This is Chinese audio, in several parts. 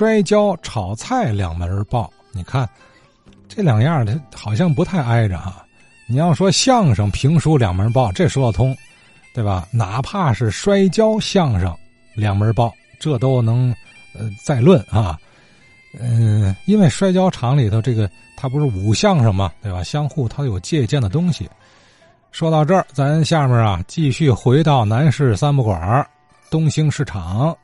摔跤炒菜两门报。你看，这两样它好像不太挨着哈。你要说相声评书两门报，这说得通，对吧？哪怕是摔跤相声两门报，这都能呃再论啊。嗯，因为摔跤场里头这个它不是武相声嘛，对吧？相互它有借鉴的东西。说到这儿，咱下面啊继续回到南市三不管东兴市场。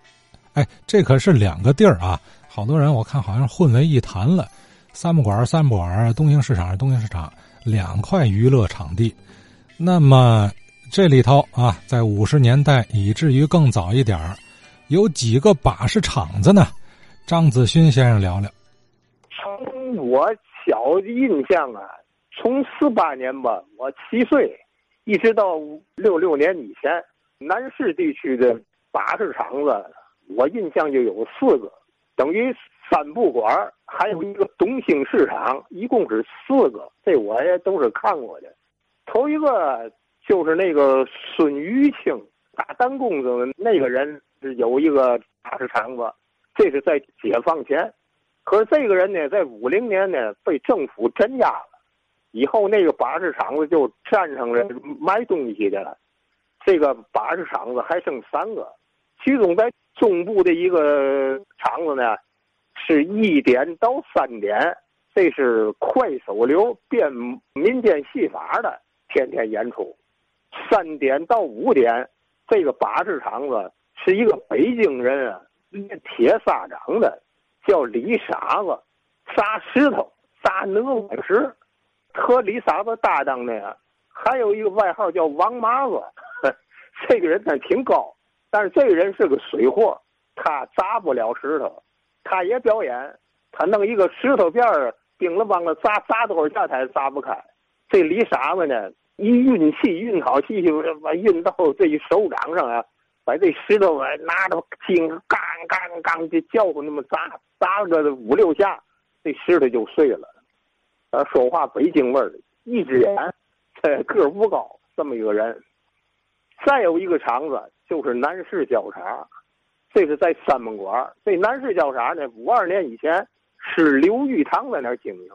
哎，这可是两个地儿啊！好多人我看好像混为一谈了。三不管三不管东兴市场东兴市场，两块娱乐场地。那么这里头啊，在五十年代以至于更早一点有几个把式场子呢？张子勋先生聊聊。从我小印象啊，从四八年吧，我七岁，一直到六六年以前，南市地区的把式场子，我印象就有四个，等于三不管还有一个东兴市场，一共是四个，这我也都是看过的。头一个就是那个孙玉清打弹弓子那个人有一个把式厂子。这是在解放前，可是这个人呢，在五零年呢被政府镇压了，以后那个把式厂子就占成了卖东西的了。这个把式厂子还剩三个，徐总在中部的一个厂子呢，是一点到三点，这是快手流变民间戏法的，天天演出。三点到五点，这个把式厂子是一个北京人啊。铁砂掌的叫李傻子，砸石头，砸鹅卵石。和李傻子搭档的呀还有一个外号叫王麻子。这个人他挺高，但是这个人是个水货，他砸不了石头。他也表演，他弄一个石头片儿，叮了梆了砸，砸多少下他也砸不开。这李傻子呢，一运气运好气，把运到这一手掌上啊。把这石头啊拿着金刚刚刚就叫唤那么砸砸个五六下，这石头就碎了。他说话北京味儿，一只眼，个儿不高，这么一个人。再有一个厂子就是南市交叉，这是在三门馆。这南市交叉呢，五二年以前是刘玉堂在那儿经营，